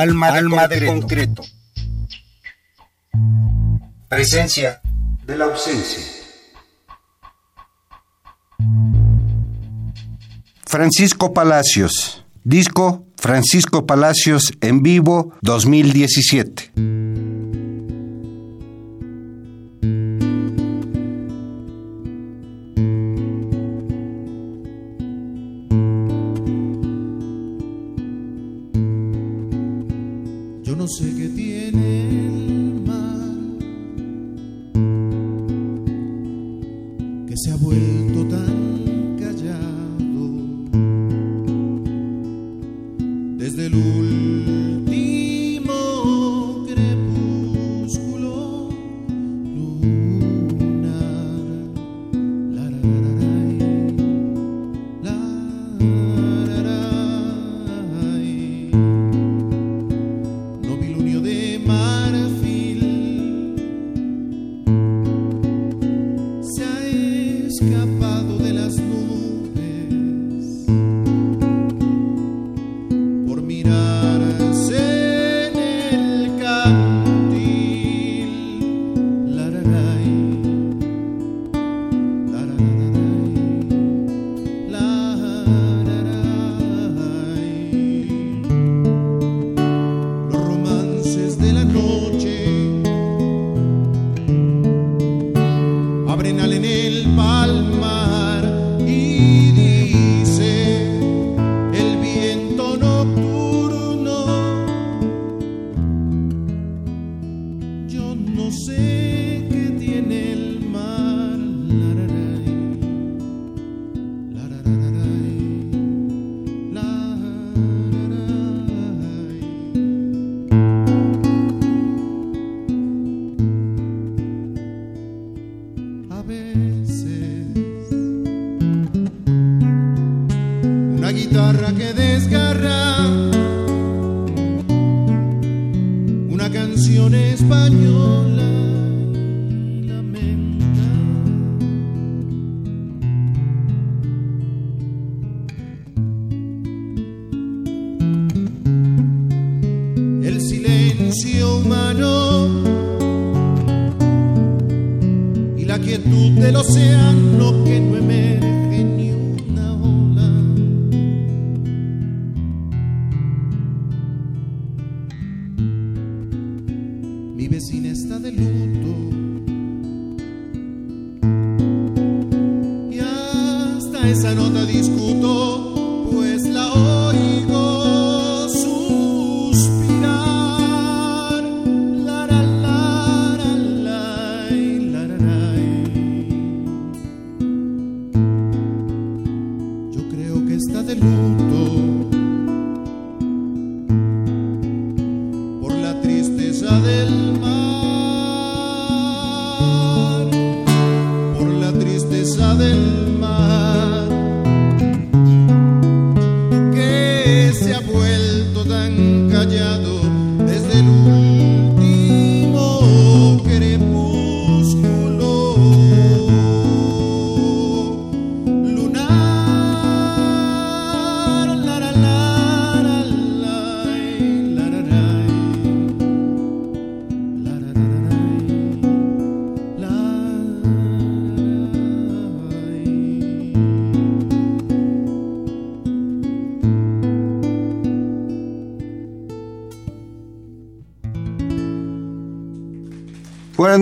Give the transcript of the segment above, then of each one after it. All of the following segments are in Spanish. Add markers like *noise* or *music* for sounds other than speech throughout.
Alma, de, Alma concreto. de concreto. Presencia de la ausencia. Francisco Palacios. Disco Francisco Palacios en vivo 2017. Buenas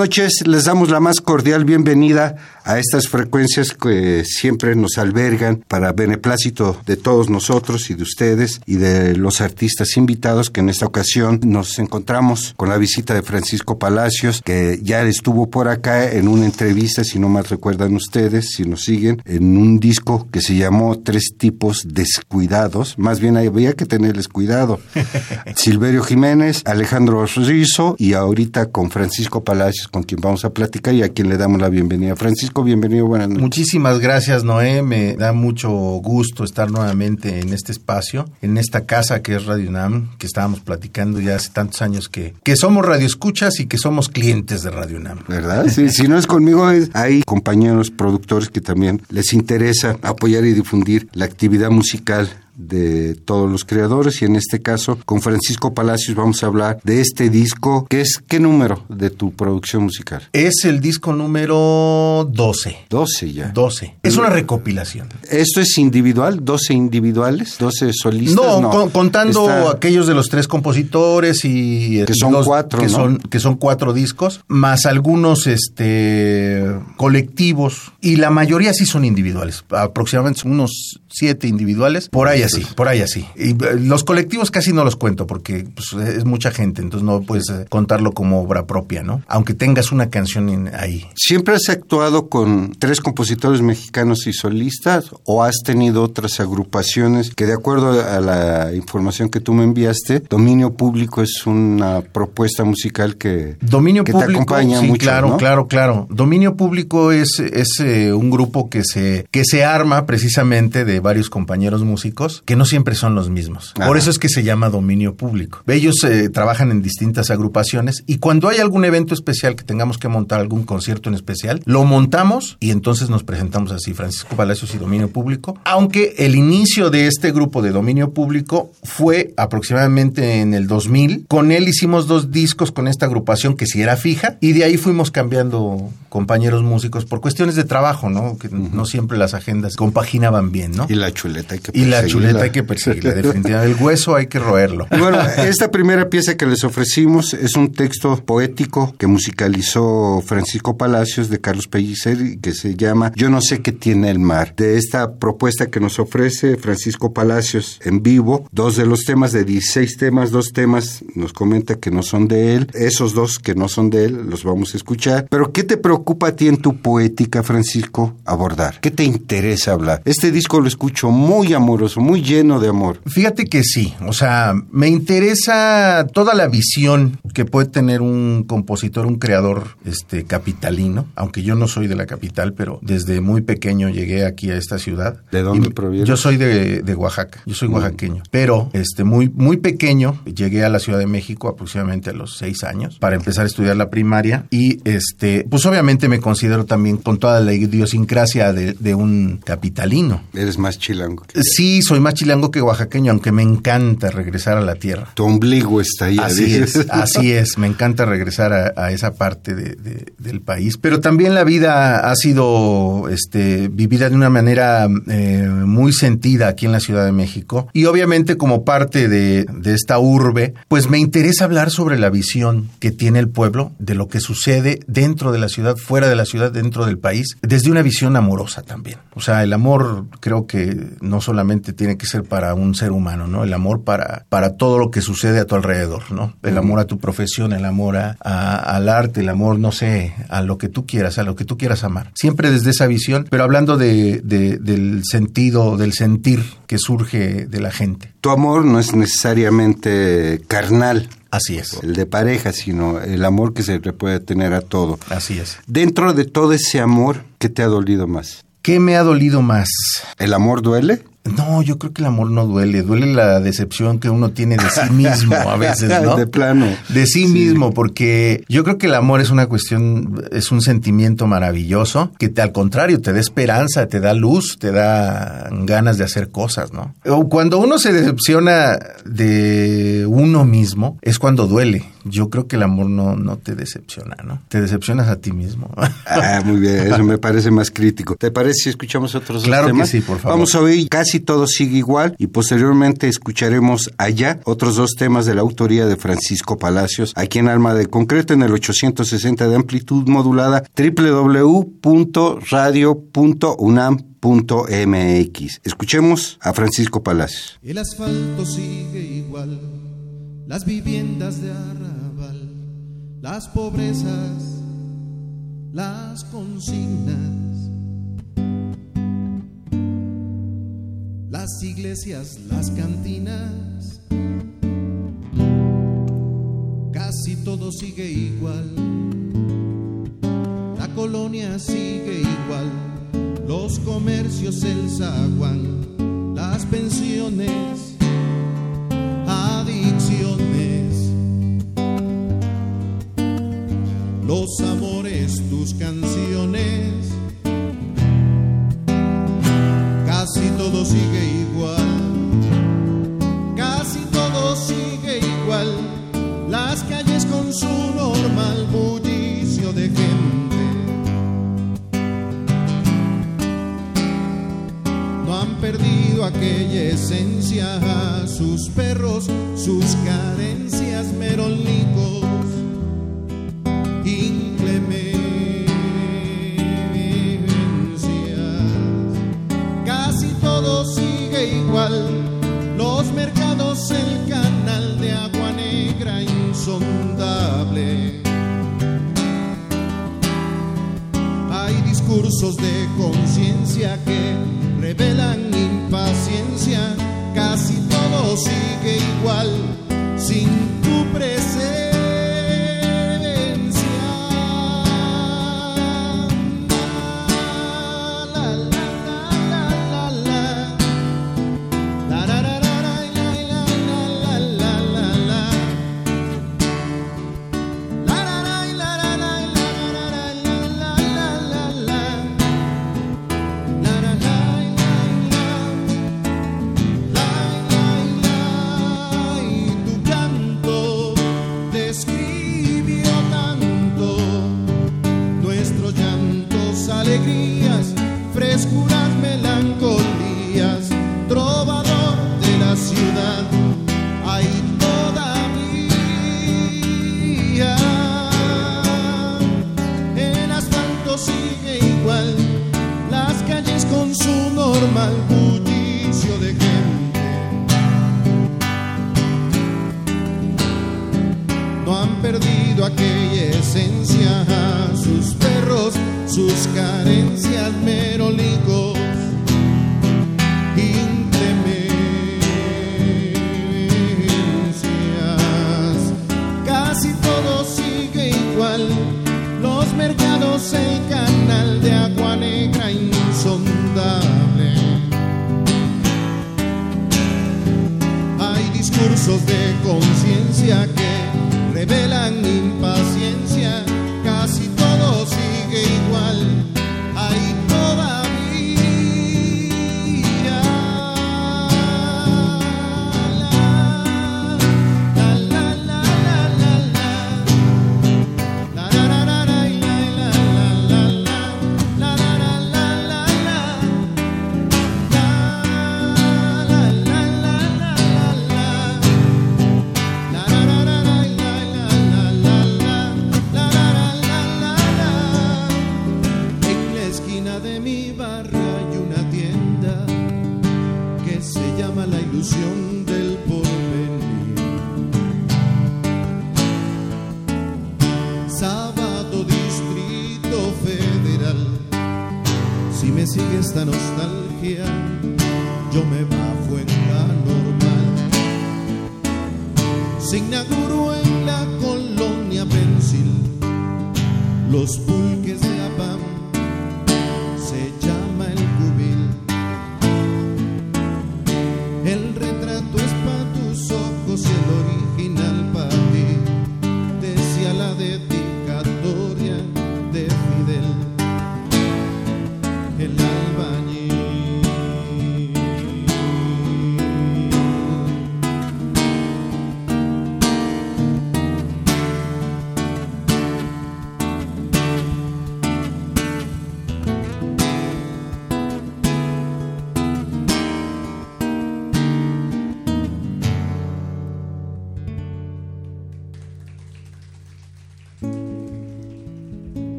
noches, les damos la más cordial bienvenida a estas frecuencias que siempre nos albergan para beneplácito de todos nosotros y de ustedes y de los artistas invitados que en esta ocasión nos encontramos con la visita de Francisco Palacios, que ya estuvo por acá en una entrevista, si no mal recuerdan ustedes, si nos siguen, en un disco que se llamó Tres tipos descuidados, más bien había que tenerles cuidado. *laughs* Silverio Jiménez, Alejandro Rizzo y ahorita con Francisco Palacios con quien vamos a platicar y a quien le damos la bienvenida. Francisco, bienvenido, buenas noches. Muchísimas gracias, Noé. Me da mucho gusto estar nuevamente en este espacio, en esta casa que es Radio UNAM, que estábamos platicando ya hace tantos años que, que somos radioescuchas y que somos clientes de Radio UNAM. ¿Verdad? Sí, si no es conmigo, hay compañeros productores que también les interesa apoyar y difundir la actividad musical de todos los creadores y en este caso con Francisco Palacios vamos a hablar de este disco que es ¿qué número de tu producción musical? Es el disco número 12. 12 ya. 12. Es una recopilación. ¿Esto es individual? ¿12 individuales? ¿12 solistas? No, contando aquellos de los tres compositores y... Que son cuatro, que ¿no? son Que son cuatro discos, más algunos este, colectivos y la mayoría sí son individuales. Aproximadamente unos siete individuales, por ahí así, por ahí así. Y eh, los colectivos casi no los cuento porque pues, es mucha gente, entonces no puedes eh, contarlo como obra propia, ¿no? Aunque tengas una canción ahí. ¿Siempre has actuado con tres compositores mexicanos y solistas o has tenido otras agrupaciones que de acuerdo a la información que tú me enviaste, Dominio Público es una propuesta musical que, Dominio que Público, te acompaña sí, mucho, claro, ¿no? claro, claro. Dominio Público es, es eh, un grupo que se, que se arma precisamente de varios compañeros músicos que no siempre son los mismos. Ajá. Por eso es que se llama Dominio Público. Ellos eh, trabajan en distintas agrupaciones y cuando hay algún evento especial que tengamos que montar algún concierto en especial, lo montamos y entonces nos presentamos así, Francisco Palacios y Dominio Público. Aunque el inicio de este grupo de Dominio Público fue aproximadamente en el 2000. Con él hicimos dos discos con esta agrupación que sí era fija y de ahí fuimos cambiando compañeros músicos por cuestiones de trabajo, ¿no? Que no siempre las agendas compaginaban bien, ¿no? Y la chuleta hay que Y la perseguirla. Chuleta hay que perseguirla, definitivamente. El hueso hay que roerlo. *laughs* Bueno, esta primera pieza que les ofrecimos es un texto poético que musicalizó Francisco Palacios de Carlos Pellicer y que se llama Yo no sé qué tiene el mar. De esta propuesta que nos ofrece Francisco Palacios en vivo, dos de los temas de 16 temas, dos temas nos comenta que no son de él, esos dos que no son de él los vamos a escuchar. Pero ¿qué te preocupa a ti en tu poética, Francisco, abordar? ¿Qué te interesa hablar? Este disco lo escucho muy amoroso, muy lleno de amor. Fíjate que sí, o sea, me interesa toda la visión que puede tener un compositor, un creador este capitalino, aunque yo no soy de la capital, pero desde muy pequeño llegué aquí a esta ciudad. ¿De dónde provienes? Yo soy de, de Oaxaca, yo soy oaxaqueño, pero este muy muy pequeño llegué a la Ciudad de México aproximadamente a los seis años para empezar a estudiar la primaria y este pues obviamente me considero también con toda la idiosincrasia de, de un capitalino. Eres más chilango. Sí, soy más chilango que oaxaqueño, aunque me encanta regresar a la tierra. Tu ombligo está ahí. Así dices. es, así es, me encanta regresar a, a esa parte de- de- del país. Pero también la vida ha sido este, vivida de una manera eh, muy sentida aquí en la Ciudad de México. Y obviamente como parte de, de esta urbe, pues me interesa hablar sobre la visión que tiene el pueblo de lo que sucede dentro de la ciudad, fuera de la ciudad, dentro del país, desde una visión amorosa también. O sea, el amor creo que no solamente tiene que ser para un ser humano, ¿no? El amor para, para todo lo que sucede a tu alrededor, ¿no? El amor a tu profesión, el amor a- a- al arte, el amor, no sé, a lo que tú quieras, a lo que tú quieras amar. Siempre desde esa visión, pero hablando de, de- del sentido, del sentir que surge de la gente. Tu amor no es necesariamente carnal, Así es. el de pareja, sino el amor que se le puede tener a todo. Así es. Dentro de todo ese amor, ¿qué te ha dolido más? ¿Qué me ha dolido más? ¿El amor duele? No, yo creo que el amor no duele, duele la decepción que uno tiene de sí mismo a veces, *laughs* ¿no? De plano. De sí, mismo, porque yo creo que el amor es una cuestión, es un sentimiento maravilloso que te, al contrario te da esperanza, te da luz, te da ganas de hacer cosas, ¿no? O cuando uno se decepciona de uno mismo, es cuando duele. Yo creo que el amor no, no te decepciona, ¿no? Te decepcionas a ti mismo. *laughs* Ah, muy bien, eso me parece más crítico. ¿Te parece si escuchamos otros dos Claro que temas? sí, por favor. Vamos a oír Casi todo sigue igual y posteriormente escucharemos allá otros dos temas de la autoría de Francisco Palacios, aquí en Alma de Concreto en el 860 de amplitud modulada www.radio.unam.mx. Escuchemos a Francisco Palacios. El asfalto sigue igual, las viviendas de arrabal, las pobrezas, las consignas, las iglesias, las cantinas, casi todo sigue igual, la colonia sigue igual, los comercios, el zaguán, las pensiones, adicciones, los amores, tus canciones, casi todo sigue aquella esencia, sus perros, sus carencias merolicos, inclemencias. Casi todo sigue igual, los mercados, el canal de agua negra insondable. Hay discursos de conciencia que revelan paciencia.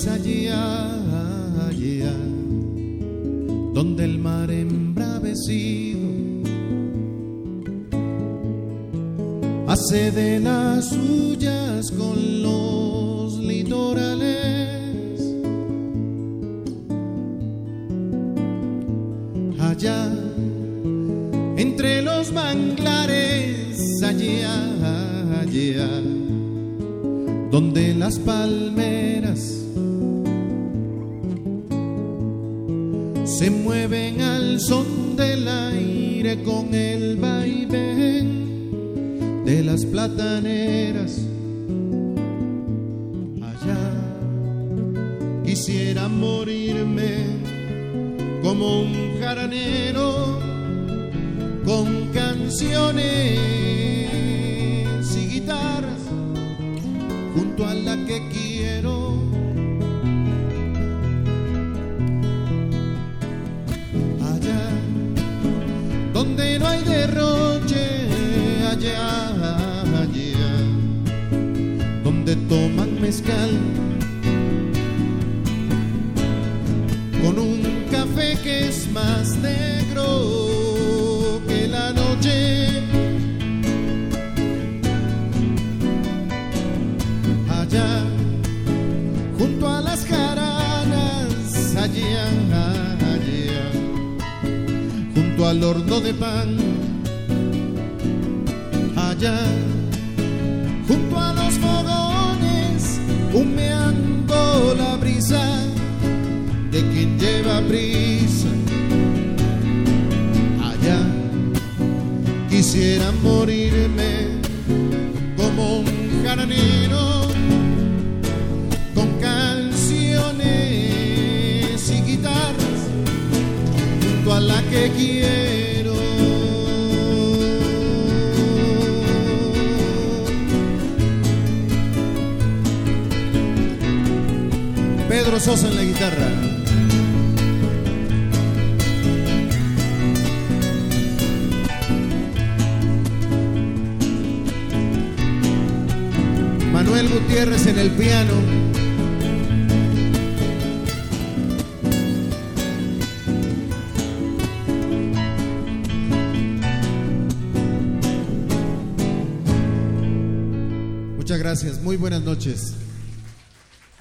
sadia de y guitarras junto a la que quiero. Allá donde no hay derroche, allá, allá, donde toman mezcal con un café que es más negro horno de pan. Allá, junto a los fogones, humeando la brisa de quien lleva prisa. Allá quisiera morirme como un jaranero con canciones y guitarras junto a la que quiero. Sosa en la guitarra. Manuel Gutiérrez en el piano. Muchas gracias, muy buenas noches.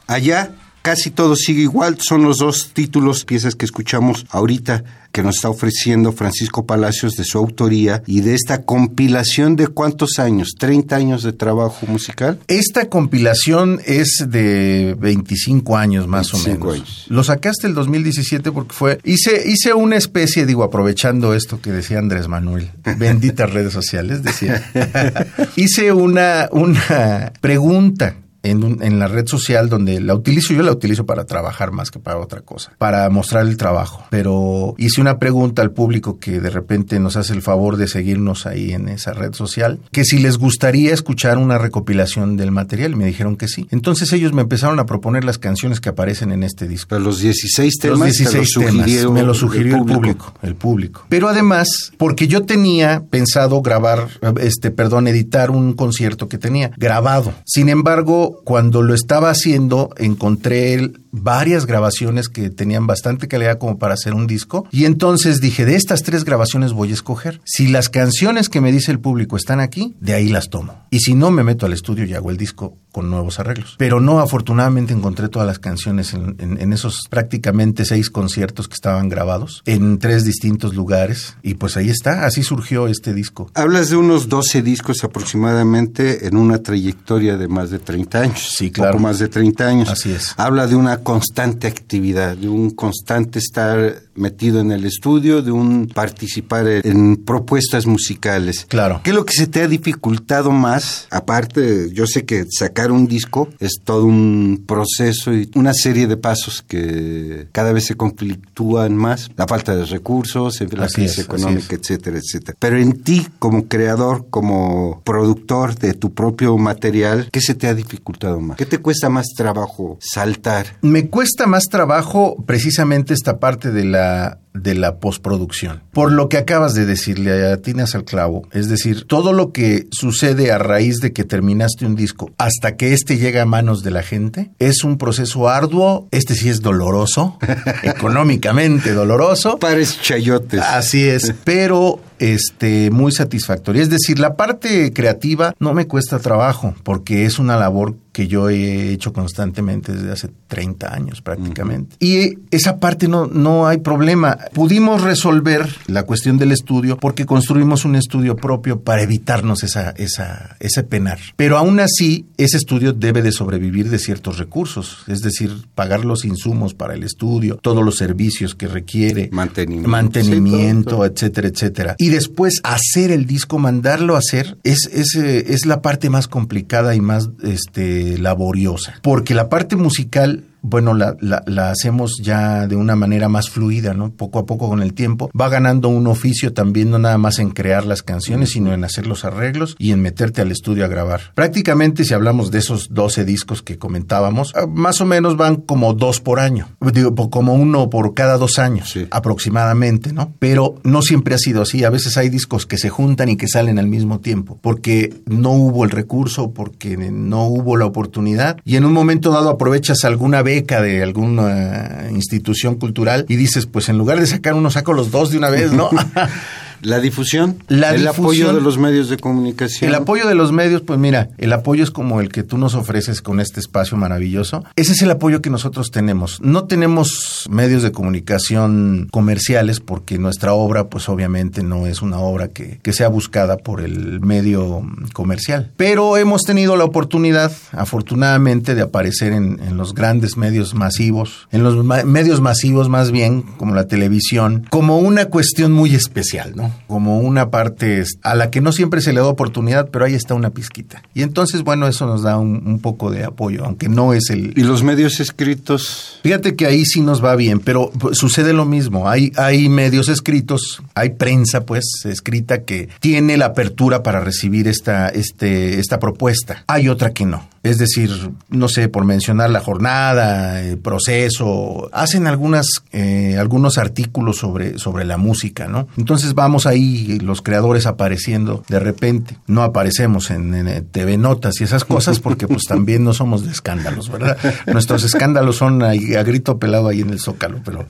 Allá casi todo sigue igual, son los dos títulos, piezas que escuchamos ahorita que nos está ofreciendo Francisco Palacios de su autoría y de esta compilación de cuántos años, 30 años de trabajo musical. Esta compilación es de 25 años más 25 o menos. años. Lo sacaste el 2017 porque fue hice hice una especie, digo, aprovechando esto que decía Andrés Manuel, *laughs* benditas redes sociales, decía. *laughs* hice una una pregunta en, un- en la red social donde la utilizo, yo la utilizo para trabajar más que para otra cosa, para mostrar el trabajo. Pero hice una pregunta al público que de repente nos hace el favor de seguirnos ahí en esa red social, que si les gustaría escuchar una recopilación del material, y me dijeron que sí. Entonces ellos me empezaron a proponer las canciones que aparecen en este disco. Pero los 16 temas Los 16 te los temas, me lo sugirió el público. público. el público. Pero además, porque yo tenía pensado grabar, este, perdón, editar un concierto que tenía grabado. Sin embargo, cuando lo estaba haciendo, encontré el- varias grabaciones que tenían bastante calidad como para hacer un disco. Y entonces dije, de estas tres grabaciones voy a escoger. Si las canciones que me dice el público están aquí, de ahí las tomo. Y si no, me meto al estudio y hago el disco con nuevos arreglos. Pero no, afortunadamente encontré todas las canciones en, en- en esos prácticamente seis conciertos que estaban grabados en tres distintos lugares. Y pues ahí está, así surgió este disco. Hablas de unos 12 discos aproximadamente en una trayectoria de más de 30 años. Sí, claro. Poco más de 30 años. Así es. Habla de una constante actividad, de un constante estar metido en el estudio, de un participar en propuestas musicales. Claro. ¿Qué es lo que se te ha dificultado más? Aparte, yo sé que sacar un disco es todo un proceso y una serie de pasos que cada vez se conflictúan más. La falta de recursos, la Así crisis es, económica, etcétera, etcétera. Pero en ti, como creador, como productor de tu propio material, ¿qué se te ha dificultado más? ¿Qué te cuesta más trabajo saltar? Me cuesta más trabajo precisamente esta parte de la de la postproducción. Por lo que acabas de decirle, atinas al clavo. Es decir, todo lo que sucede a raíz de que terminaste un disco hasta que éste llega a manos de la gente es un proceso arduo. Este sí es doloroso, *laughs* económicamente doloroso. Pares chayotes. Así es, *laughs* pero este muy satisfactorio. Es decir, la parte creativa no me cuesta trabajo porque es una labor que yo he hecho constantemente desde hace 30 años prácticamente. Y esa parte no, no hay problema. Pudimos resolver la cuestión del estudio porque construimos un estudio propio para evitarnos esa, esa, ese penar. Pero aún así, ese estudio debe de sobrevivir de ciertos recursos, es decir, pagar los insumos para el estudio, todos los servicios que requiere, Mantenimiento. mantenimiento, Sí, todo, todo. etcétera, etcétera. Y después hacer el disco, mandarlo a hacer, es, es, eh, es la parte más complicada y más este, laboriosa. Porque la parte musical bueno, la, la, la, hacemos ya de una manera más fluida, ¿no? Poco a poco con el tiempo. Va ganando un oficio también, no nada más en crear las canciones, sino en hacer los arreglos y en meterte al estudio a grabar. Prácticamente, si hablamos de esos 12 discos que comentábamos, ah, más o menos van como dos por año. Digo, como uno por cada dos años, Sí. aproximadamente, ¿no? Pero no siempre ha sido así. A veces hay discos que se juntan y que salen al mismo tiempo, porque no hubo el recurso, porque no hubo la oportunidad. Y en un momento dado aprovechas alguna beca de alguna institución cultural y dices, pues en lugar de sacar uno, saco los dos de una vez, ¿no? *laughs* La difusión, La el difusión. apoyo de los medios de comunicación. El apoyo de los medios, pues mira, el apoyo es como el que tú nos ofreces con este espacio maravilloso. Ese es el apoyo que nosotros tenemos. No tenemos medios de comunicación comerciales porque nuestra obra, pues obviamente no es una obra que, que sea buscada por el medio comercial. Pero hemos tenido la oportunidad, afortunadamente, de aparecer en, en los grandes medios masivos, en los ma- medios masivos más bien, como la televisión, como una cuestión muy especial, ¿no? Como una parte a la que no siempre se le da oportunidad, pero ahí está una pizquita. Y entonces, bueno, eso nos da un, un poco de apoyo, aunque no es el... Y los medios escritos, Fíjate que ahí sí nos va bien, pero sucede lo mismo. Hay, hay medios escritos, hay prensa, pues, escrita que tiene la apertura para recibir esta, este, esta propuesta. Hay otra que no. Es decir, no sé, por mencionar la jornada, el proceso, hacen algunas, eh, algunos artículos sobre, sobre la música, ¿no? Entonces vamos ahí, los creadores apareciendo de repente. No aparecemos en, en TV Notas y esas cosas porque pues también no somos de escándalos, ¿verdad? Nuestros escándalos son ahí, a grito pelado ahí en el zócalo, pero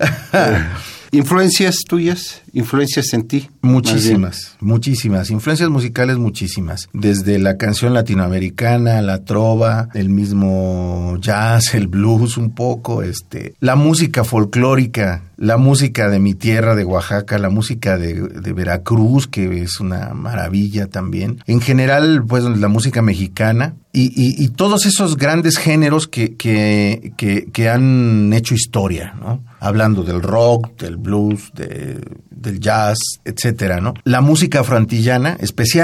influencias tuyas, influencias en ti. muchísimas, muchísimas, influencias musicales muchísimas, desde la canción latinoamericana, la trova, el mismo jazz, el blues un poco, este, la música folclórica, la música de mi tierra, de Oaxaca, la música de, de Veracruz, que es una maravilla también. En general, pues la música mexicana y, y- y todos esos grandes géneros que, que, que, que han hecho historia, ¿no? Hablando del rock, del blues, de- del jazz, etcétera, ¿no? La música afroantillana,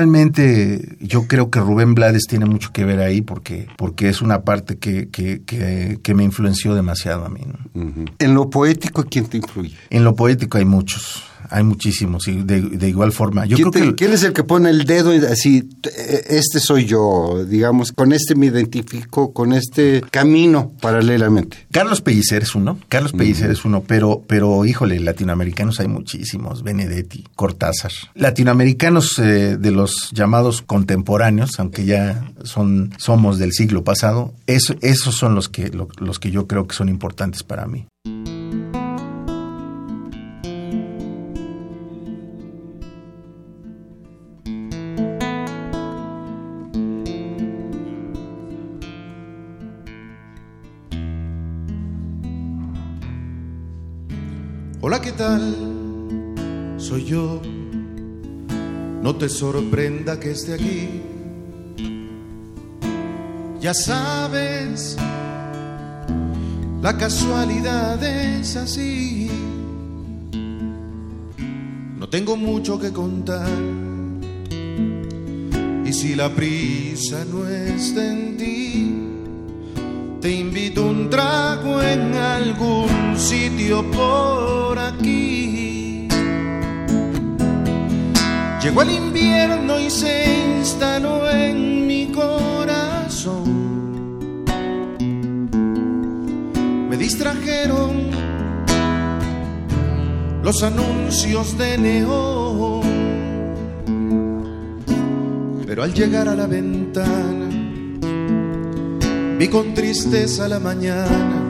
especialmente, yo creo que Rubén Blades tiene mucho que ver ahí porque, porque es una parte que, que, que, que me influenció demasiado a mí, ¿no? En lo poético, ¿quién te influye? En lo poético hay muchos, hay muchísimos, y de, de igual forma. Yo ¿Quién, creo te- que... quién es el que pone el dedo y así, t- este soy yo, digamos, con este me identifico, con este camino paralelamente? Carlos Pellicer es uno, Carlos Pellicer es uno, pero, pero híjole, latinoamericanos hay muchísimos, Benedetti, Cortázar. Latinoamericanos eh, de los llamados contemporáneos, aunque ya son, somos del siglo pasado, eso- esos son los que, lo- los que yo creo que son importantes para mí. Soy yo. No te sorprenda que esté aquí. Ya sabes, la casualidad es así. No tengo mucho que contar. Y si la prisa no está en ti, te invito un trago en algún sitio por aquí. Llegó el invierno y se instaló en mi corazón. Me distrajeron los anuncios de neón. Pero al llegar a la ventana, Vi con tristeza la mañana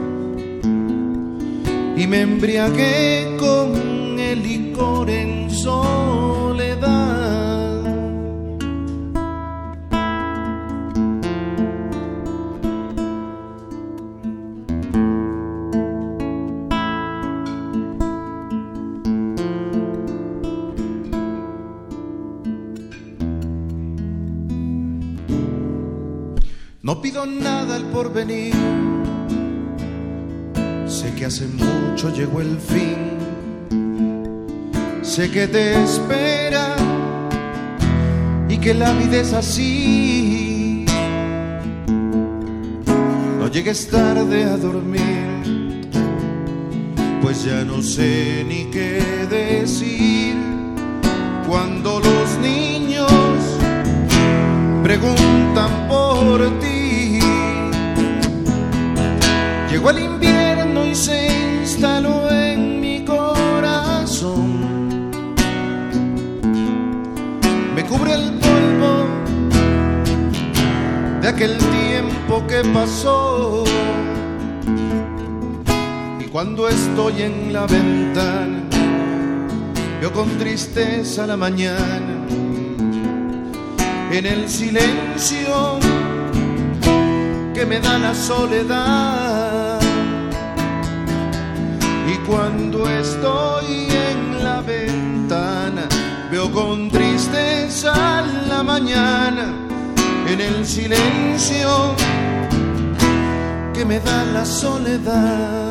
y me embriagué con el licor en soledad. No pido nada porvenir. Sé que hace mucho llegó el fin. Sé que te espera y que la vida es así. No llegues tarde a dormir, pues ya no sé ni qué decir cuando los niños preguntan por ti. Se instaló en mi corazón. Me cubre el polvo de aquel tiempo que pasó. Y cuando estoy en la ventana, veo con tristeza la mañana en el silencio que me da la soledad. Cuando estoy en la ventana, veo con tristeza la mañana en el silencio que me da la soledad.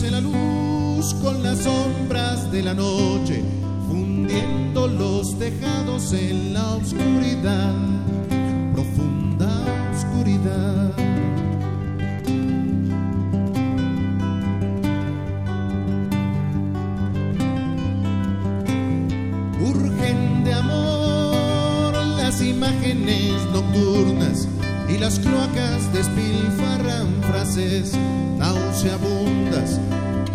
En la luz con las sombras de la noche, fundiendo los tejados en la oscuridad, profunda oscuridad. urgen de amor las imágenes nocturnas las cloacas despilfarran frases nauseabundas.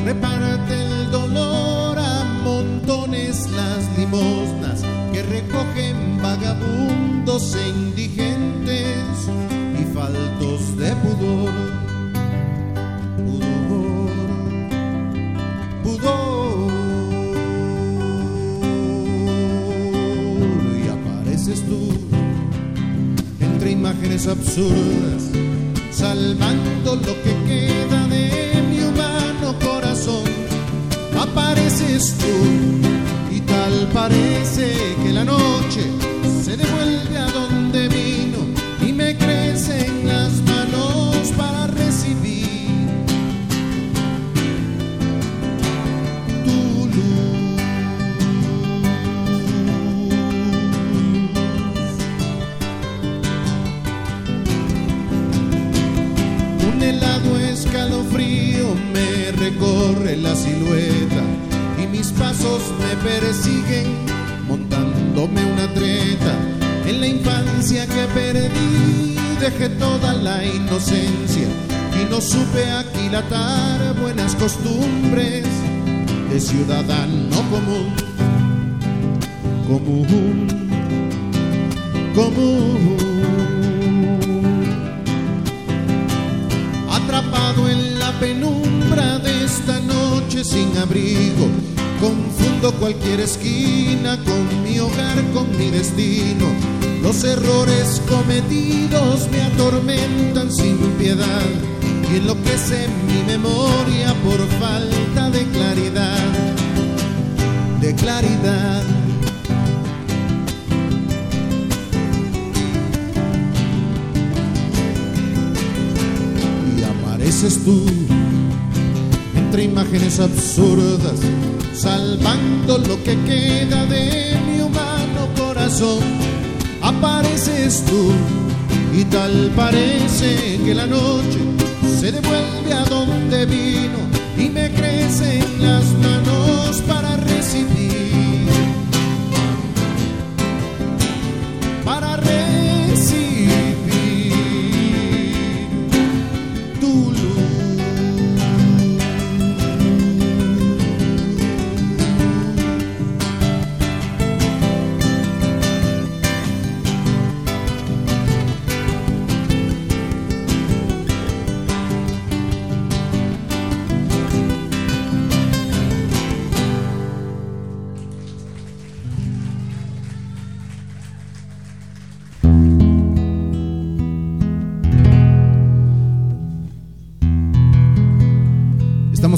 Repárate el dolor a montones las limosnas que recogen vagabundos e indigentes y faltos de pudor. Imágenes absurdas, salvando lo que queda de mi humano corazón. Apareces tú y tal parece que la noche se devuelve a donde silueta y mis pasos me persiguen montándome una treta. En la infancia que perdí dejé toda la inocencia y no supe aquilatar buenas costumbres de ciudadano común, común, común. atrapado en la penumbra de esta noche sin abrigo. Confundo cualquier esquina con mi hogar, con mi destino. Los errores cometidos me atormentan sin piedad y enloquece mi memoria por falta de claridad, de claridad. y apareces tú entre imágenes absurdas, salvando lo que queda de mi humano corazón. apareces tú y tal parece que la noche se devuelve a donde vino y me crecen las manos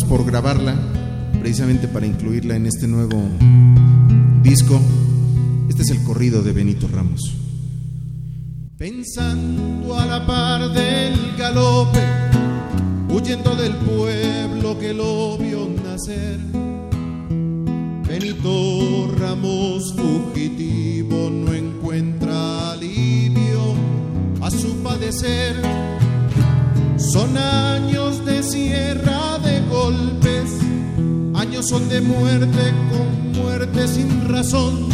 por grabarla, precisamente para incluirla en este nuevo disco. Este es el corrido de Benito Ramos. Pensando a la par del galope, huyendo del pueblo que lo vio nacer. Benito Ramos fugitivo no encuentra alivio a su padecer. Son años de sierra son de muerte con muerte sin razón.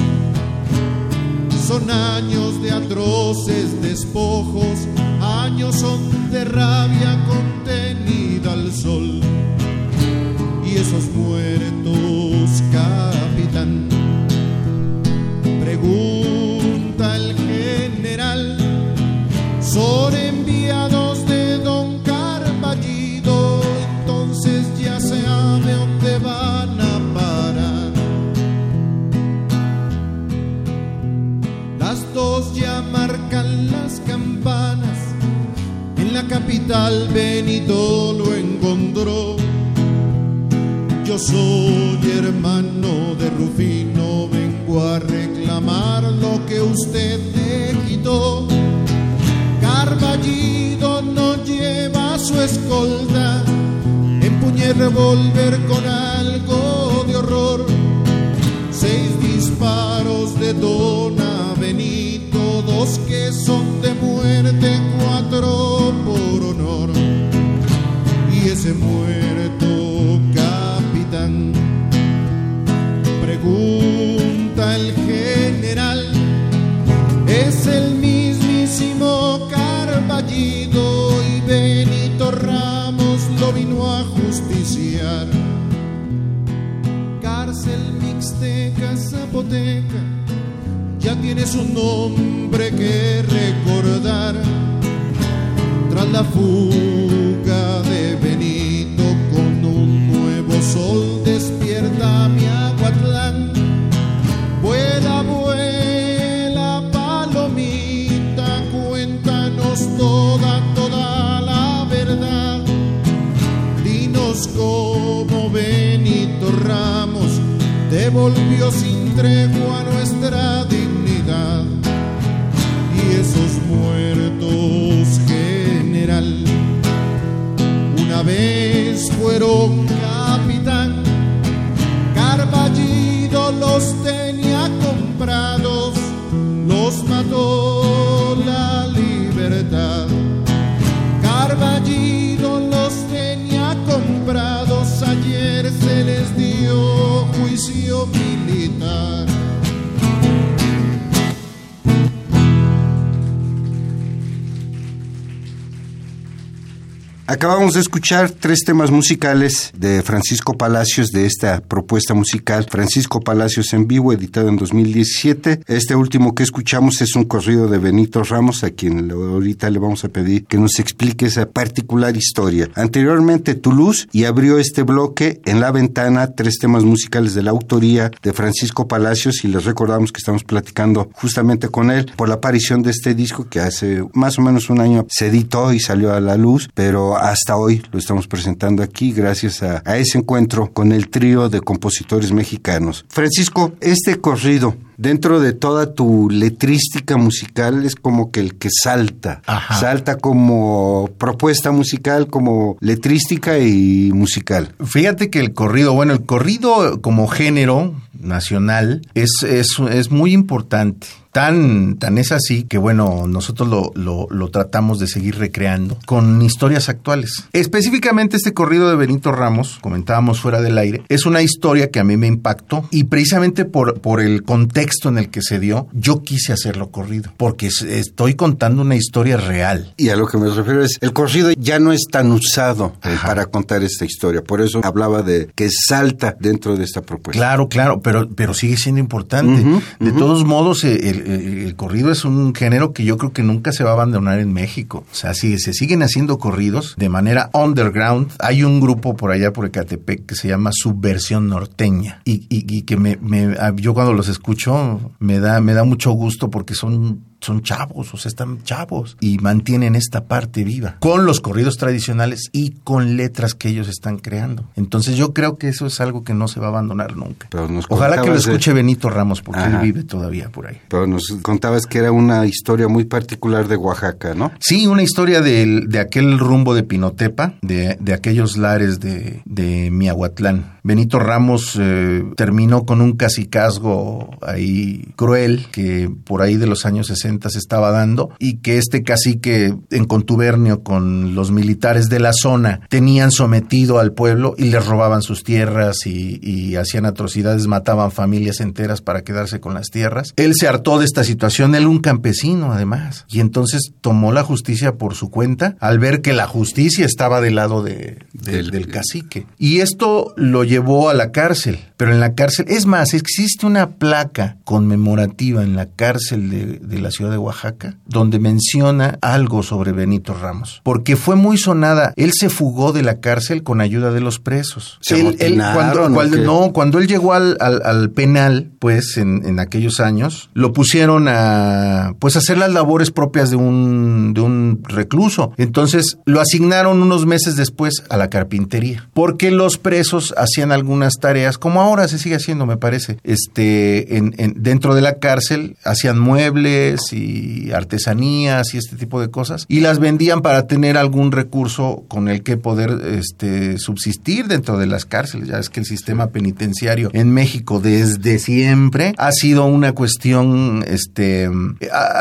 Son años de atroces despojos, años son de rabia contenida al sol. Y esos muertos, capital Benito lo encontró. Yo soy hermano de Rufino, vengo a reclamar lo que usted me quitó. Carballido no lleva su escolta, empuñé revólver con algo de horror. Seis disparos de Dona Benito, dos que son un nombre que recordar. Tras la fuga de Benito con un nuevo sol despierta mi Aguatlán. Vuela, vuela, palomita, cuéntanos toda, toda la verdad. Dinos cómo Benito Ramos devolvió sin tregua Acabamos de escuchar tres temas musicales de Francisco Palacios de esta propuesta musical. Francisco Palacios en vivo, editado en 2017. Este último que escuchamos es un corrido de Benito Ramos, a quien ahorita le vamos a pedir que nos explique esa particular historia. Anteriormente Toulouse y abrió este bloque en la ventana tres temas musicales de la autoría de Francisco Palacios y les recordamos que estamos platicando justamente con él por la aparición de este disco que hace más o menos un año se editó y salió a la luz, pero hasta hoy lo estamos presentando aquí gracias a, a ese encuentro con el trío de compositores mexicanos. Francisco, este corrido, dentro de toda tu letrística musical, es como que el que salta. Ajá. Salta como propuesta musical, como letrística y musical. Fíjate que el corrido, bueno, el corrido como género nacional es, es, es muy importante. Tan, tan es así que, bueno, nosotros lo, lo, lo tratamos de seguir recreando con historias actuales. Específicamente este corrido de Benito Ramos, comentábamos fuera del aire, es una historia que a mí me impactó y precisamente por, por el contexto en el que se dio, yo quise hacerlo corrido, porque es- estoy contando una historia real. Y a lo que me refiero es, el corrido ya no es tan usado eh, para contar esta historia. Por eso hablaba de que salta dentro de esta propuesta. Claro, claro, pero, pero sigue siendo importante. De todos modos, el, el- el corrido es un género que yo creo que nunca se va a abandonar en México. O sea, si se siguen haciendo corridos de manera underground. Hay un grupo por allá por Ecatepec que se llama Subversión Norteña y, y- y que me, me- yo cuando los escucho me da, me da mucho gusto porque son son chavos, o sea, están chavos y mantienen esta parte viva con los corridos tradicionales y con letras que ellos están creando. Entonces yo creo que eso es algo que no se va a abandonar nunca. Pero nos Ojalá que lo de- escuche Benito Ramos porque Ajá. él vive todavía por ahí. Pero nos contabas que era una historia muy particular de Oaxaca, ¿no? Sí, una historia del- de aquel rumbo de Pinotepa, de, de aquellos lares de, de Miahuatlán. Benito Ramos eh, terminó con un cacicazgo ahí cruel que por ahí de los años 60 se estaba dando y que este cacique en contubernio con los militares de la zona tenían sometido al pueblo y les robaban sus tierras y, y hacían atrocidades, mataban familias enteras para quedarse con las tierras. Él se hartó de esta situación, él un campesino además, y entonces tomó la justicia por su cuenta al ver que la justicia estaba del lado de- de- Del- del cacique. Y esto lo llevó a la cárcel, pero en la cárcel, es más, existe una placa conmemorativa en la cárcel de, de la ciudad de Oaxaca donde menciona algo sobre Benito Ramos, porque fue muy sonada. Él se fugó de la cárcel con ayuda de los presos. ¿Se Él- él, cuando, no, cuando él llegó al, al- al penal, pues en, en aquellos años, lo pusieron a pues hacer las labores propias de un, de un recluso. Entonces lo asignaron unos meses después a la carpintería, porque los presos hacían algunas tareas, como ahora se sigue haciendo, me parece, este, en, en- dentro de la cárcel, hacían muebles y artesanías y este tipo de cosas, y las vendían para tener algún recurso con el que poder este, subsistir dentro de las cárceles. Ya es que el sistema penitenciario en México desde siempre ha sido una cuestión, este,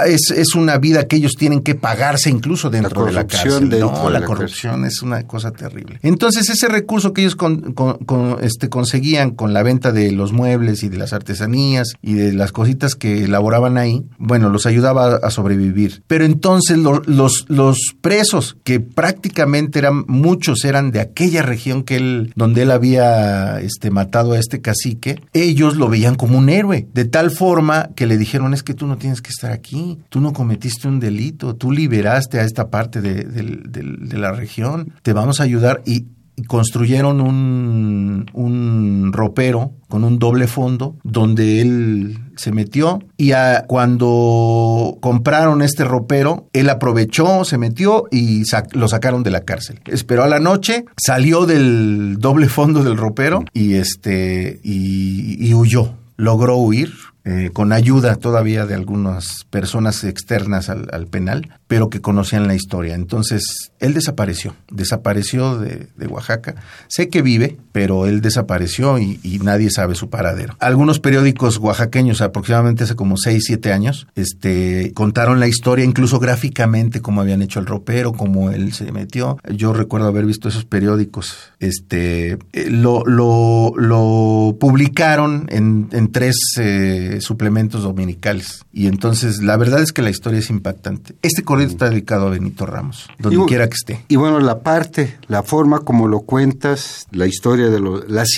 es, es una vida que ellos tienen que pagarse incluso dentro de la cárcel. no, de la, la corrupción es una cosa terrible. Entonces ese recurso que ellos con- con- con, este, conseguían con la venta de los muebles y de las artesanías y de las cositas que elaboraban ahí, bueno, los ayudaba a sobrevivir. Pero entonces lo- los, los presos, que prácticamente eran muchos, eran de aquella región que él, donde él había este, matado a este cacique, ellos lo veían como un héroe, de tal forma que le dijeron, es que tú no tienes que estar aquí, tú no cometiste un delito, tú liberaste a esta parte de, de la región, te vamos a ayudar y construyeron un, un ropero con un doble fondo donde él se metió y cuando compraron este ropero, él aprovechó, se metió y lo sacaron de la cárcel. Esperó a la noche, salió del doble fondo del ropero y este y, huyó. Logró huir eh, con ayuda todavía de algunas personas externas al penal, pero que conocían la historia. Entonces, él desapareció, desapareció de, Oaxaca. Sé que vive, pero él desapareció y, nadie sabe su paradero. Algunos periódicos oaxaqueños, aproximadamente hace como 6, 7 años, este, contaron la historia, incluso gráficamente, cómo habían hecho el ropero, cómo él se metió. Yo recuerdo haber visto esos periódicos. Este, eh, lo, lo, lo publicaron en, en tres eh, suplementos dominicales. Y entonces, la verdad es que la historia es impactante. Este corrido está dedicado a Benito Ramos, donde Y- quiera que esté. Y bueno, la parte, la forma como lo cuentas, la historia de lo- las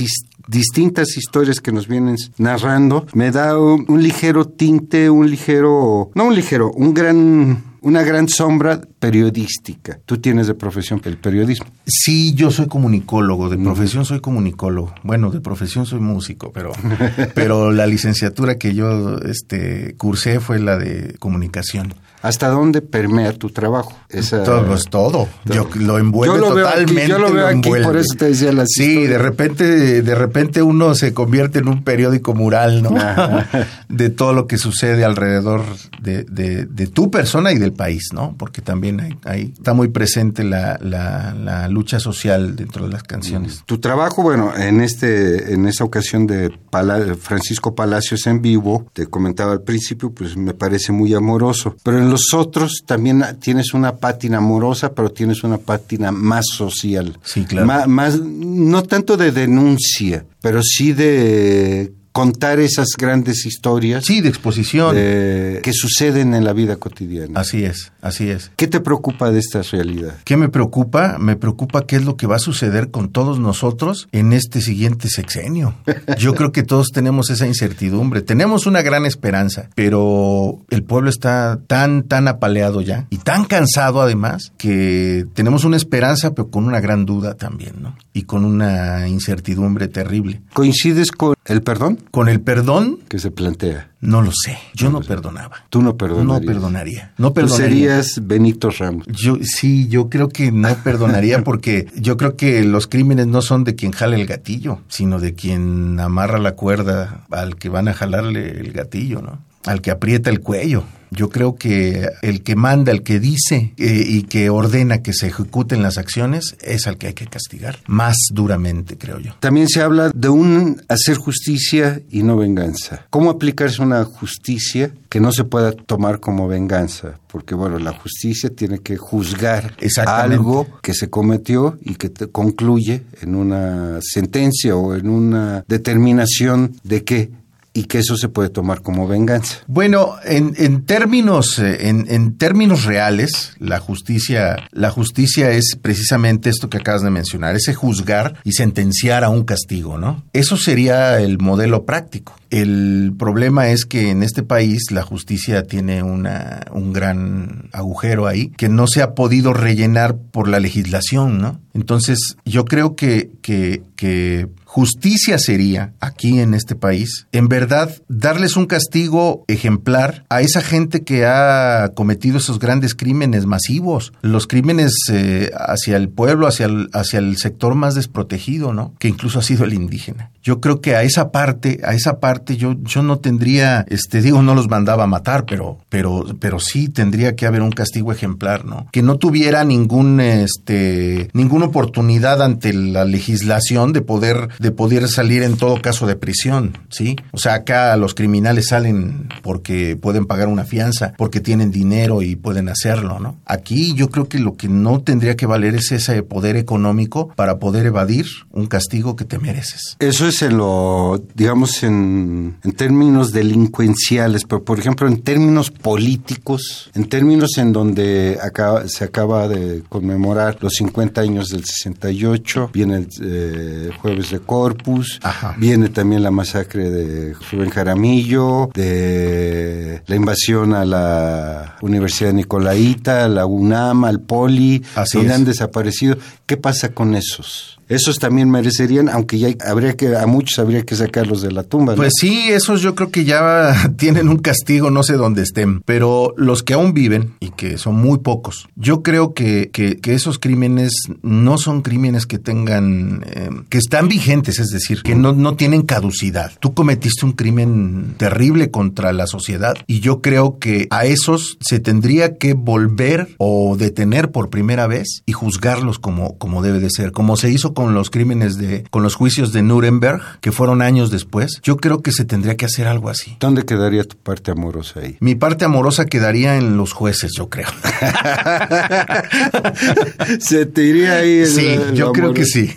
distintas historias que nos vienen narrando, me da un, un ligero tinte, un ligero, no un ligero, un gran, una gran sombra periodística. Tú tienes de profesión el periodismo. Sí, yo soy comunicólogo, de profesión soy comunicólogo. Bueno, de profesión soy músico, pero, *laughs* pero la licenciatura que yo este, cursé fue la de comunicación. ¿Hasta dónde permea tu trabajo? Esa- Todo es todo. Yo lo envuelve Yo lo veo aquí, totalmente. yo lo veo aquí, por eso te decía las Sí, historias. de repente, de repente uno se convierte en un periódico mural, ¿no? *laughs* De todo lo que sucede alrededor de, de- de tu persona y del país, ¿no? Porque también hay- está muy presente la, la- la lucha social dentro de las canciones. Tu trabajo, bueno, en este, en esa ocasión de Pala- Francisco Palacios en vivo, te comentaba al principio, pues me parece muy amoroso. Pero en los otros también tienes una pátina amorosa, pero tienes una pátina más social. Sí, claro. Más, no tanto de denuncia, pero sí de contar esas grandes historias Sí, de exposición. de- que suceden en la vida cotidiana. Así es, así es. ¿Qué te preocupa de esta realidad? ¿Qué me preocupa? Me preocupa qué es lo que va a suceder con todos nosotros en este siguiente sexenio. *laughs* Yo creo que todos tenemos esa incertidumbre. Tenemos una gran esperanza, pero el pueblo está tan, tan apaleado ya y tan cansado además que tenemos una esperanza, pero con una gran duda también, ¿no? Y con una incertidumbre terrible. ¿Coincides con el perdón Con el perdón, que se plantea? no lo sé. Yo no perdonaba. Tú no perdonarías. No perdonaría. No Tú serías Benito Ramos. Yo sí, yo creo que no perdonaría *laughs* porque yo creo que los crímenes no son de quien jale el gatillo, sino de quien amarra la cuerda al que van a jalarle el gatillo, ¿no? Al que aprieta el cuello. Yo creo que el que manda, el que dice eh, y que ordena que se ejecuten las acciones es al que hay que castigar más duramente, creo yo. También se habla de un hacer justicia y no venganza. ¿Cómo aplicarse una justicia que no se pueda tomar como venganza? Porque, bueno, la justicia tiene que juzgar algo que se cometió y que te concluye en una sentencia o en una determinación de qué y que eso se puede tomar como venganza. Bueno, en, en términos, eh, en, en términos reales, la justicia, la justicia es precisamente esto que acabas de mencionar, ese juzgar y sentenciar a un castigo, ¿no? Eso sería el modelo práctico. El problema es que en este país la justicia tiene una, un gran agujero ahí que no se ha podido rellenar por la legislación, ¿no? Entonces, yo creo que, que, que justicia sería aquí en este país, en verdad, darles un castigo ejemplar a esa gente que ha cometido esos grandes crímenes masivos, los crímenes eh, hacia el pueblo, hacia el, hacia el sector más desprotegido, ¿no? Que incluso ha sido el indígena. Yo creo que a esa parte, a esa parte yo, yo no tendría, este, digo, no los mandaba a matar, pero, pero, pero sí tendría que haber un castigo ejemplar, ¿no? Que no tuviera ningún, este, ninguna oportunidad ante la legislación de poder, de poder salir en todo caso de prisión, ¿sí? O sea, acá los criminales salen porque pueden pagar una fianza, porque tienen dinero y pueden hacerlo, ¿no? Aquí yo creo que lo que no tendría que valer es ese poder económico para poder evadir un castigo que te mereces. Eso es lo, digamos, en, en términos delincuenciales, pero por ejemplo en términos políticos, en términos en donde acaba- se acaba de conmemorar los 50 años del 68, viene el eh, jueves de Corpus, Ajá. viene también la masacre de Rubén Jaramillo, de la invasión a la Universidad Nicolaita, la UNAM, al Poli, Así donde es. han desaparecido. ¿Qué pasa con esos? Esos también merecerían, aunque ya habría que, a muchos habría que sacarlos de la tumba. Pues sí, esos yo creo que ya *laughs* tienen un castigo, no sé dónde estén, pero los que aún viven, y que son muy pocos, yo creo que, que, que esos crímenes no son crímenes que tengan, eh, que están vigentes, es decir, que no, no tienen caducidad. Tú cometiste un crimen terrible contra la sociedad y yo creo que a esos se tendría que volver o detener por primera vez y juzgarlos como, como debe de ser, como se hizo con los crímenes de, con los juicios de Nuremberg, que fueron años después. Yo creo que se tendría que hacer algo así. ¿Dónde quedaría tu parte amorosa ahí? Mi parte amorosa quedaría en los jueces, yo creo. *laughs* Se te iría ahí. el- Sí, el yo creo que sí.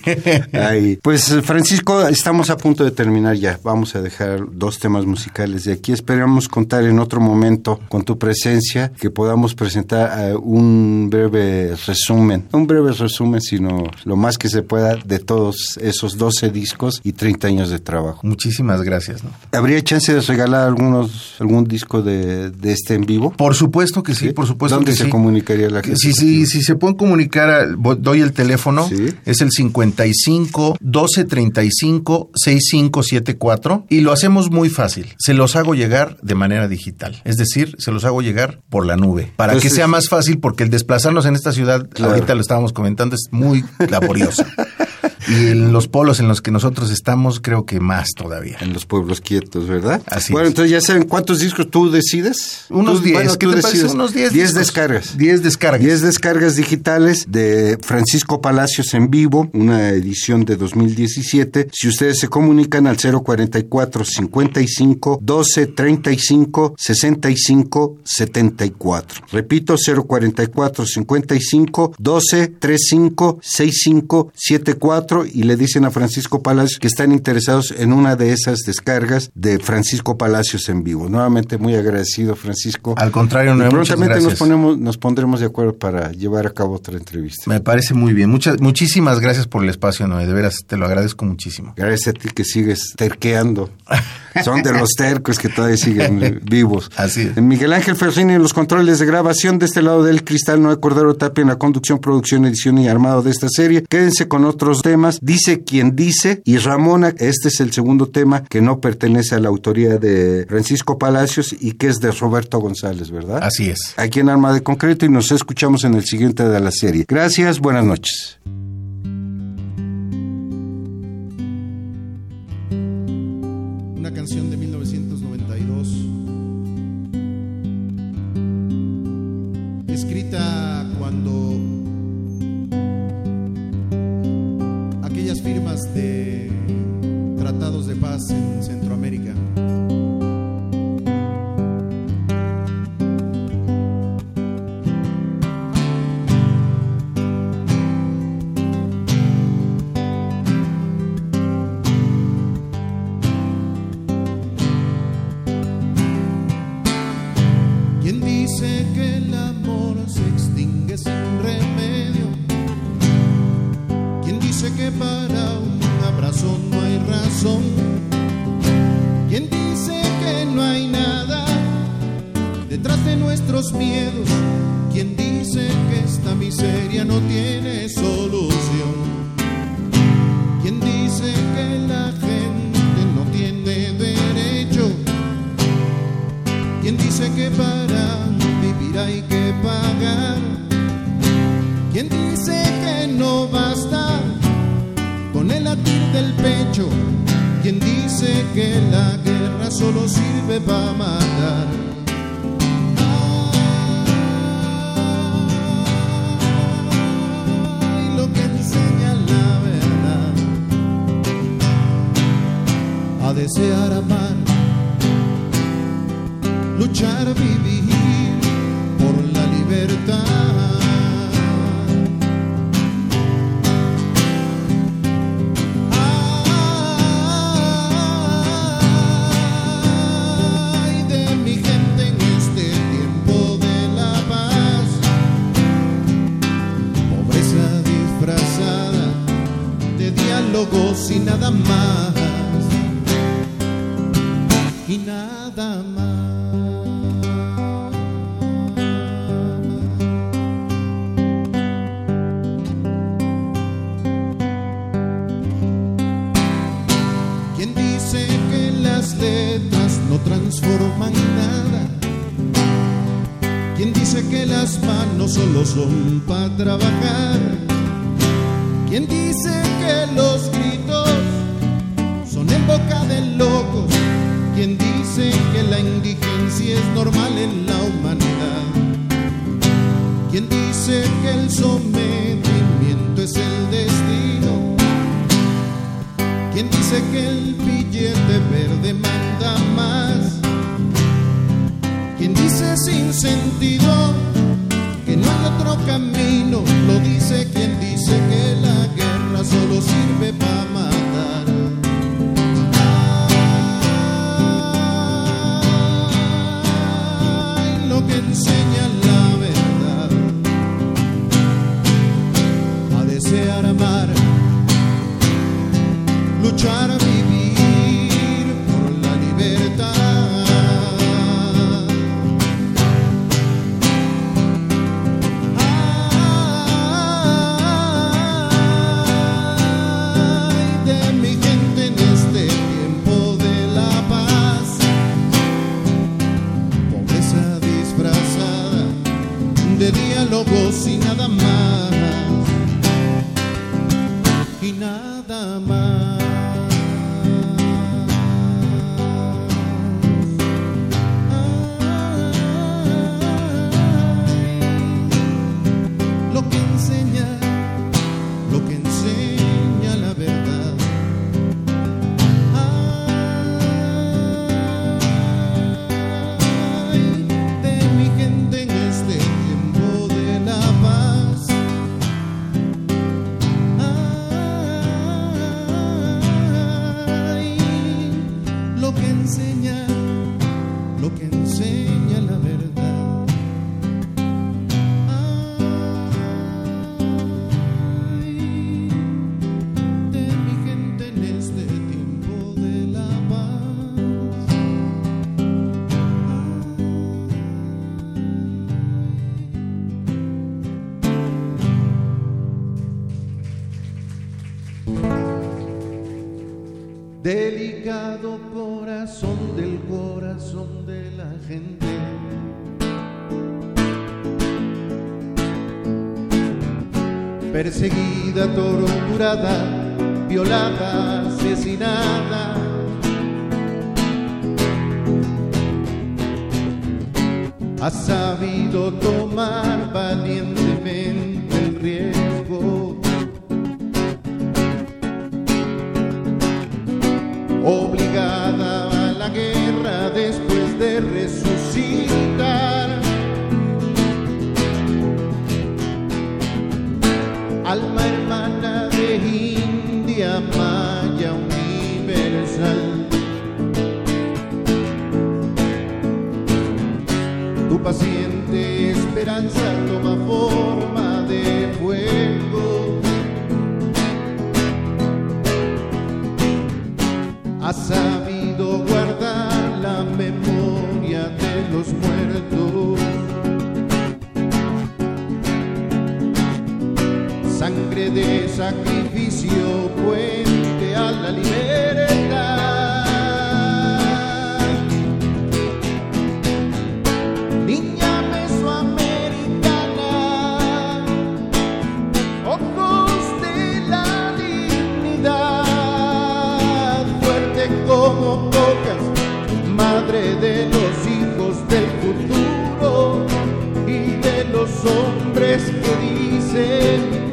Ahí. *laughs* Pues Francisco, estamos a punto de terminar ya. Vamos a dejar dos temas musicales de aquí. Esperamos contar en otro momento con tu presencia, que podamos presentar eh, un breve resumen, no un breve resumen, sino lo más que se pueda de todos esos 12 discos y 30 años de trabajo. Muchísimas gracias. ¿no? ¿Habría chance de regalar algunos algún disco de, de este en vivo? Por supuesto que sí, ¿Sí? por supuesto ¿Dónde que se sí. comunicaría la gente? Sí, sí, si se pueden comunicar, doy el teléfono, Sí. es el 55 12 35 6574 y lo hacemos muy fácil. Se los hago llegar de manera digital, es decir, se los hago llegar por la nube, para Entonces- que sea más fácil porque el desplazarnos en esta ciudad, Claro. ahorita lo estábamos comentando, es muy laborioso. *laughs* y en los polos en los que nosotros estamos, creo que más todavía. En los pueblos quietos, ¿verdad? Así bueno, es. entonces ya saben cuántos discos tú decides. Unos Tú- 10, bueno, ¿qué tú te parece? decides. Unos 10 10 discos. descargas. 10 descargas. 10 descargas digitales de Francisco Palacios en vivo, una edición de 2017. Si ustedes se comunican al 044 55 12 35 65 74. Repito, 044 55 12 35 65 74 y le dicen a Francisco Palacios que están interesados en una de esas descargas de Francisco Palacios en vivo. Nuevamente muy agradecido, Francisco. Al contrario, muchas prontamente nos ponemos, nos pondremos de acuerdo para llevar a cabo otra entrevista. Me parece muy bien. Muchas, muchísimas gracias por el espacio, Noé. De veras, te lo agradezco muchísimo. Gracias a ti que sigues terqueando. Son de los tercos que todavía siguen *laughs* vivos. Así es. Miguel Ángel Ferrini en los controles de grabación de este lado del cristal, Noé Cordero Tapia en la conducción, producción, edición y armado de esta serie. Quédense con otros temas. Dice quien dice y Ramona, este es el segundo tema que no pertenece a la autoría de Francisco Palacios y que es de Roberto González, ¿verdad? Así es. Aquí en Arma de Concreto y nos escuchamos en el siguiente de la serie. Gracias, buenas noches. una canción de 1992, escrita de tratados de paz en y nada más. ¿Quién dice que las letras no transforman nada? ¿Quién dice que las manos solo son para trabajar? ¿Quién dice que los dice que la indigencia es normal en la humanidad? ¿Quién dice que el sometimiento es el destino? ¿Quién dice que el billete verde manda más? ¿Quién dice sin sentido violada. maya universal. Tu paciente esperanza toma forma de fuego. Has sabido guardar la memoria de los muertos. Sangre de sacrificio inicio, puente a la libertad. Niña mesoamericana, ojos de la dignidad, fuerte como pocas, madre de los hijos del futuro y de los hombres que dicen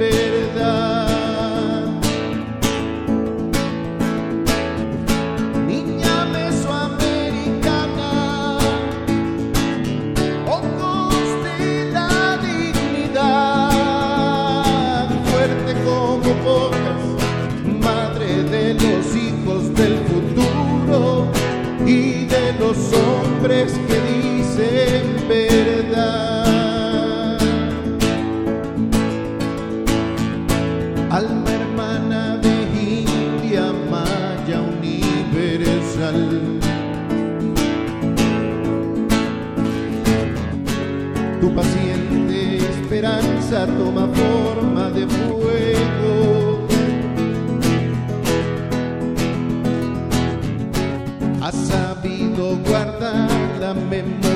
toma forma de fuego. Ha sabido guardar la memoria